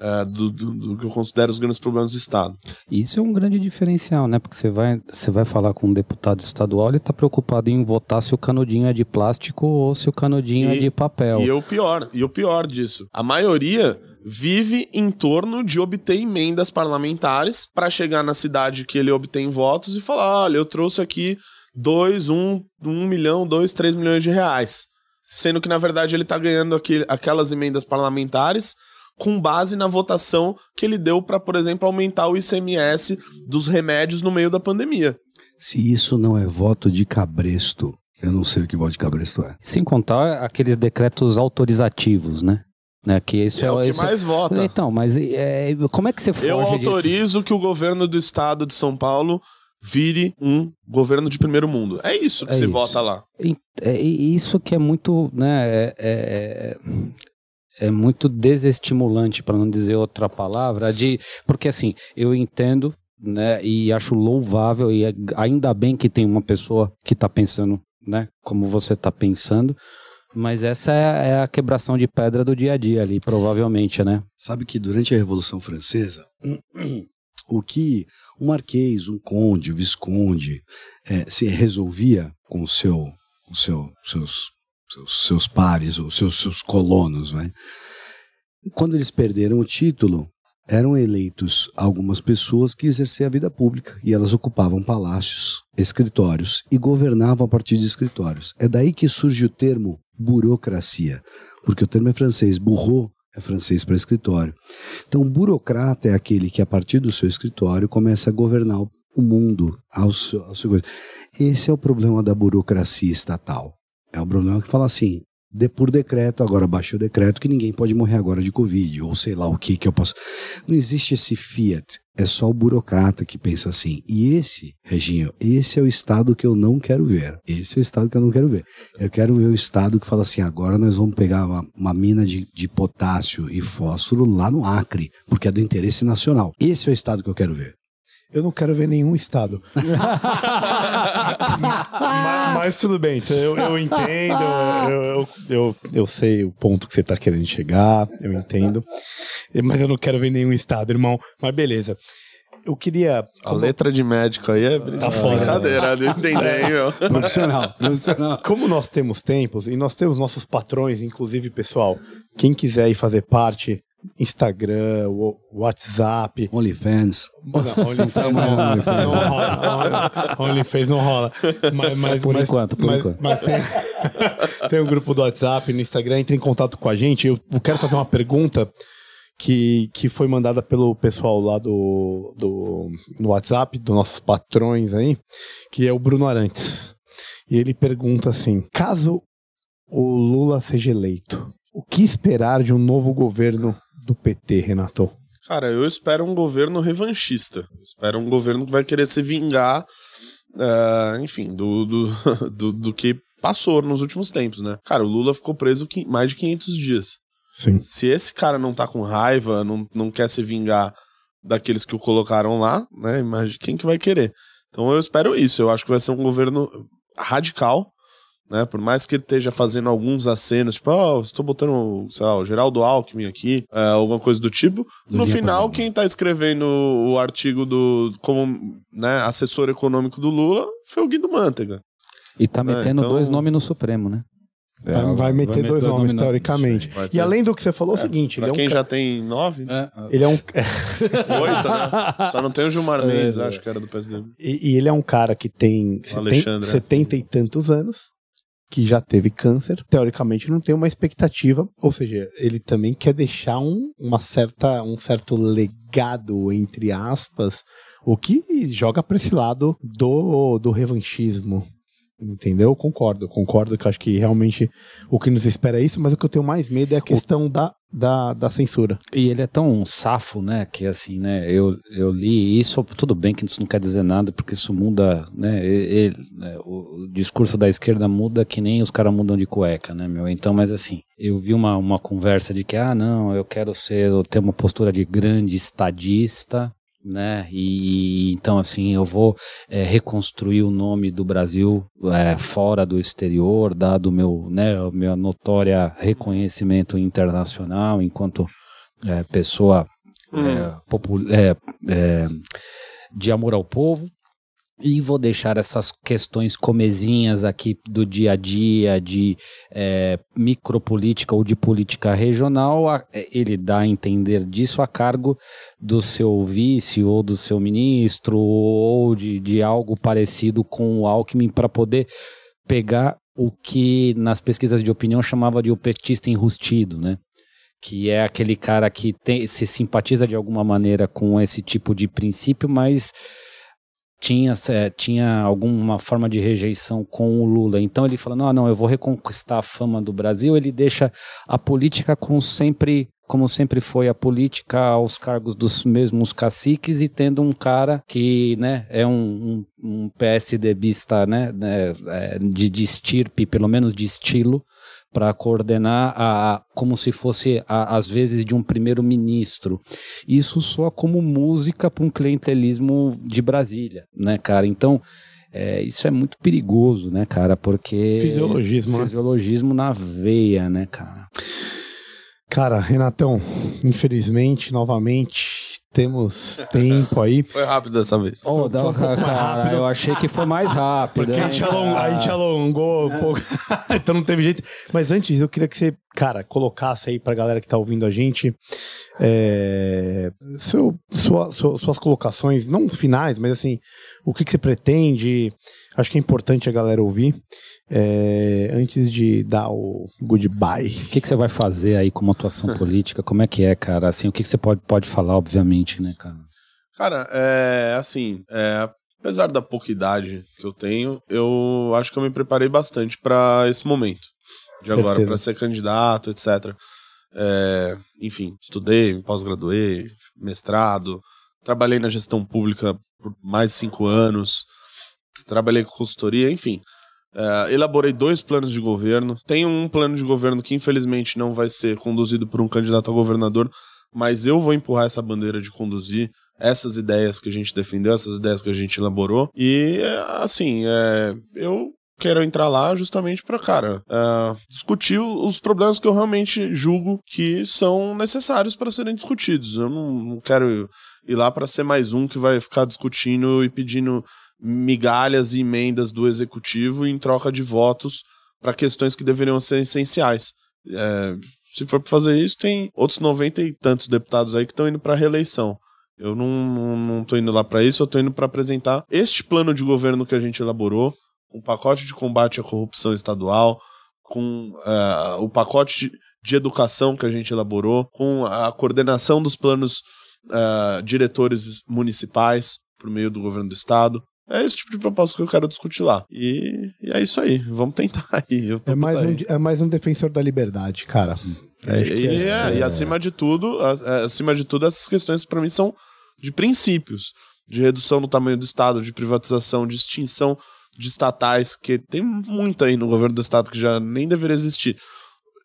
eh, do, do- do que eu considero os grandes problemas do Estado. Isso é um grande diferencial, né? Porque você vai, você vai falar com um deputado estadual, ele tá preocupado em votar se o canudinho é de plástico ou se o canudinho é E- de papel. E o pior, e o pior disso, a maioria vive em torno de obter emendas parlamentares para chegar na cidade que ele obtém votos e falar: olha, eu trouxe aqui dois, um, um milhão, dois, três milhões de reais. Sendo que, na verdade, ele tá ganhando aquele, aquelas emendas parlamentares com base na votação que ele deu para, por exemplo, aumentar o ICMS dos remédios no meio da pandemia. Se isso não é voto de cabresto, eu não sei o que voto de cabresto é. Sem contar aqueles decretos autorizativos, né? né? Que isso é, o que isso mais vota. Então, mas é, como é que você foge Eu disso? autorizo que o governo do estado de São Paulo vire um governo de primeiro mundo. É isso que É se isso. vota lá. E- É isso que é muito, né? É, é- é muito desestimulante, para não dizer outra palavra, de porque assim eu entendo, né? E acho louvável e é- ainda bem que tem uma pessoa que está pensando, né? Como você está pensando. Mas essa é, é a quebração de pedra do dia a dia ali, provavelmente, né? Sabe que durante a Revolução Francesa, o que um marquês, um conde, um visconde eh, se resolvia com o seu, o seu, seus, seus, seus pares, ou seus, seus colonos, né? quando eles perderam o título, eram eleitos algumas pessoas que exerciam a vida pública e elas ocupavam palácios, escritórios e governavam a partir de escritórios. É daí que surge o termo burocracia, porque o termo é francês, burro é francês para escritório. Então, burocrata é aquele que a partir do seu escritório começa a governar o mundo ao seu, ao seu. Esse é o problema da burocracia estatal. É o problema que fala assim, de por decreto, agora baixou o decreto que ninguém pode morrer agora de Covid, ou sei lá o que que eu posso. Não existe esse fiat, é só o burocrata que pensa assim. E esse, Reginho, esse é o estado que eu não quero ver. Esse é o estado que eu não quero ver. Eu quero ver o estado que fala assim: agora nós vamos pegar uma, uma mina de, de potássio e fósforo lá no Acre, porque é do interesse nacional. Esse é o estado que eu quero ver. Eu não quero ver nenhum estado. mas, mas tudo bem, então eu, eu entendo, eu, eu, eu, eu sei o ponto que você tá querendo chegar, eu entendo. Mas eu não quero ver nenhum estado, irmão. Mas beleza. eu queria. A letra de médico aí é Tá fora. brincadeira, de entender, hein, meu? Profissional, profissional. Como nós temos tempos e nós temos nossos patrões, inclusive, pessoal, quem quiser ir fazer parte, Instagram, o- WhatsApp. OnlyFans. Não, OnlyFans não, OnlyFans. não rola. OnlyFans não rola. Mas, mas, Por mas- enquanto, por mas- enquanto. Mas tem, tem um grupo do WhatsApp, no Instagram, entre em contato com a gente. Eu quero fazer uma pergunta que, que foi mandada pelo pessoal lá do, do no WhatsApp, dos nossos patrões aí, que é o Bruno Arantes. E ele pergunta assim: caso o Lula seja eleito, o que esperar de um novo governo do PT, Renato? Cara, eu espero um governo revanchista. Eu espero um governo que vai querer se vingar, eh, enfim, do, do, do, do que passou nos últimos tempos, né? Cara, o Lula ficou preso mais de 500 dias. Sim. Se esse cara não tá com raiva, não, não quer se vingar daqueles que o colocaram lá, né? Imagina quem que vai querer. Então eu espero isso. Eu acho que vai ser um governo radical, né? Por mais que ele esteja fazendo alguns acenos, tipo, ó, estou botando, sei lá, o Geraldo Alckmin aqui, é, alguma coisa do tipo. Do no final, quem tá escrevendo o artigo do como né, assessor econômico do Lula foi o Guido Mantega. E tá É, metendo então- dois nomes no Supremo, né? Vai, vai meter dois nomes, no- teoricamente. Vai E além do que você falou, é o seguinte: ele Pra é, um quem ca- já tem nove, É, ele é um. oito, né? Só não tem o Gilmar É, Mendes, é. acho que era do PSD. E, e ele é um cara que tem seten- Alexandre, é. 70 e tantos anos, que já teve câncer, teoricamente não tem uma expectativa, ou seja, ele também quer deixar um, uma certa, um certo legado, entre aspas, o que joga para esse lado do, do revanchismo. Entendeu? Concordo, concordo que eu acho que realmente o que nos espera é isso, mas o que eu tenho mais medo é a questão da, da, da censura. E ele é tão safo, né? Que assim, né? Eu, eu li isso, tudo bem que isso não quer dizer nada, porque isso muda, né? ele- né, o, discurso da esquerda muda que nem os caras mudam de cueca, né, meu? Então, mas assim, eu vi uma, uma conversa de que, ah, não, eu quero ser, ter uma postura de grande estadista. Né? E então assim eu vou é, reconstruir o nome do Brasil é, fora do exterior, dado o meu, né, o meu notória reconhecimento internacional enquanto é, pessoa é, popu- é, é, de amor ao povo. E vou deixar essas questões comezinhas aqui do dia a dia, de é, micropolítica ou de política regional, a- ele dá a entender disso a cargo do seu vice ou do seu ministro ou de, de algo parecido com o Alckmin para poder pegar o que nas pesquisas de opinião chamava de o petista enrustido, né? Que é aquele cara que tem, se simpatiza de alguma maneira com esse tipo de princípio, mas tinha, tinha alguma forma de rejeição com o Lula. Então ele fala: não, não, eu vou reconquistar a fama do Brasil. Ele deixa a política com sempre. Como sempre foi a política aos cargos dos mesmos caciques e tendo um cara que né, é um, um, um PSDBista né, né, é, de, de estirpe, pelo menos de estilo, para coordenar a, como se fosse a- às vezes de um primeiro-ministro. Isso soa como música para um clientelismo de Brasília, né, cara? Então é, isso é muito perigoso, né, cara? Porque Fisiologismo, né? fisiologismo na veia, né, cara? Cara, Renatão, infelizmente, novamente, temos tempo aí. Foi rápido dessa vez. Oh, um cara, rápido. eu achei que foi mais rápido. Porque a hein, gente, alongou, a gente alongou um pouco, então não teve jeito. Mas antes, eu queria que você, cara, colocasse aí pra galera que tá ouvindo a gente é, seu, sua- sua- suas colocações, não finais, mas assim, o que, que você pretende. Acho que é importante a galera ouvir é, antes de dar o goodbye. O que, que você vai fazer aí como atuação política? Como é que é, cara? Assim, o que, que você pode, pode falar, obviamente, né, cara? Cara, é assim, é, apesar da pouca idade que eu tenho, eu acho que eu me preparei bastante pra esse momento de agora, pra ser candidato, etc. É, enfim, estudei, me pós-graduei, mestrado, trabalhei na gestão pública por mais de cinco anos, trabalhei com consultoria, enfim. É, elaborei dois planos de governo. Tenho um plano de governo que infelizmente não vai ser conduzido por um candidato a governador, mas eu vou empurrar essa bandeira de conduzir essas ideias que a gente defendeu, essas ideias que a gente elaborou. E, é, assim, é, eu quero entrar lá justamente para, cara, uh, discutir os problemas que eu realmente julgo que são necessários para serem discutidos. Eu não, não quero ir lá para ser mais um que vai ficar discutindo e pedindo migalhas e emendas do executivo em troca de votos para questões que deveriam ser essenciais. É, se for para fazer isso, tem outros 90 e tantos deputados aí que estão indo para reeleição. Eu não, não, não indo lá para isso, eu tô indo para apresentar este plano de governo que a gente elaborou, um pacote de combate à corrupção estadual, com uh, o pacote de, de educação que a gente elaborou, com a coordenação dos planos uh, diretores municipais por meio do governo do estado. É esse tipo de proposta que eu quero discutir lá. E, e é isso aí. Vamos tentar aí. É mais, um, é mais um defensor da liberdade, cara. É, e, é, é, e acima de tudo, é, acima de tudo, essas questões para mim são de princípios. De redução do tamanho do Estado, de privatização, de extinção de estatais, que tem muito aí no governo do Estado que já nem deveria existir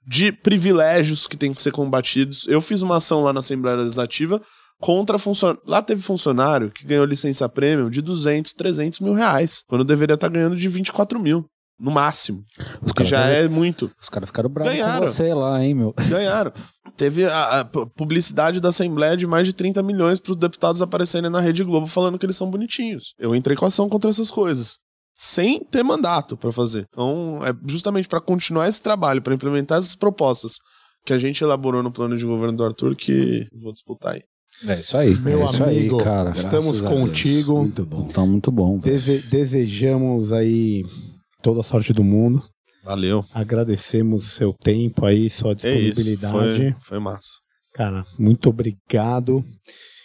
de privilégios que tem que ser combatidos. Eu fiz uma ação lá na Assembleia Legislativa contra funcionário. Lá teve funcionário que ganhou licença premium de 200, 300 mil reais, quando deveria estar ganhando de 24 mil. No máximo. Os que já é muito. Os caras ficaram bravos Ganharam. com você lá, hein, meu? Ganharam. Teve a, a publicidade da Assembleia de mais de 30 milhões para os deputados aparecerem na Rede Globo falando que eles são bonitinhos. Eu entrei com ação contra essas coisas sem ter mandato para fazer. Então, é justamente para continuar esse trabalho, para implementar essas propostas que a gente elaborou no plano de governo do Arthur que vou disputar aí. É isso aí, meu é isso amigo, aí, cara. Estamos contigo. Muito bom. Tá muito bom. Deve, desejamos aí toda a sorte do mundo. Valeu. Agradecemos seu tempo aí, sua disponibilidade. É isso, foi, foi massa. Cara, muito obrigado.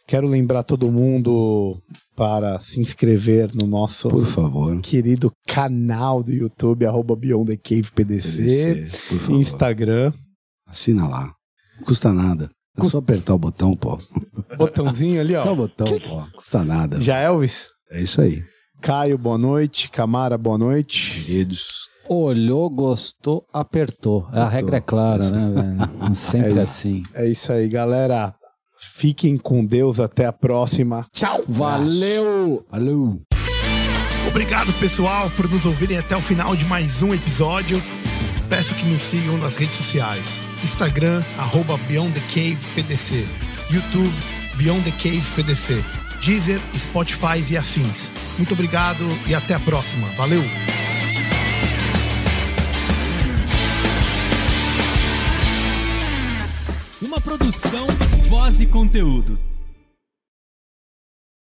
Quero lembrar todo mundo para se inscrever no nosso por favor. querido canal do YouTube, arroba Beyond the Cave PDC, PDC Instagram. Assina lá. Não custa nada. É só apertar o botão, pô. Botãozinho ali, ó. Apertar o botão, que... pô. Custa nada. Já Elvis? É isso aí. Caio, boa noite. Camara, boa noite. Queridos. Olhou, gostou, apertou. apertou. A regra é clara, né, velho? Sempre é assim. É isso aí, galera. Fiquem com Deus. Até a próxima. Tchau. Valeu. Valeu. Obrigado, pessoal, por nos ouvirem até o final de mais um episódio. Peço que nos sigam nas redes sociais. Instagram, arroba Beyond the Cave PDC. YouTube, Beyond the Cave PDC. Deezer, Spotify e afins. Muito obrigado e até a próxima. Valeu! Uma produção, voz e conteúdo.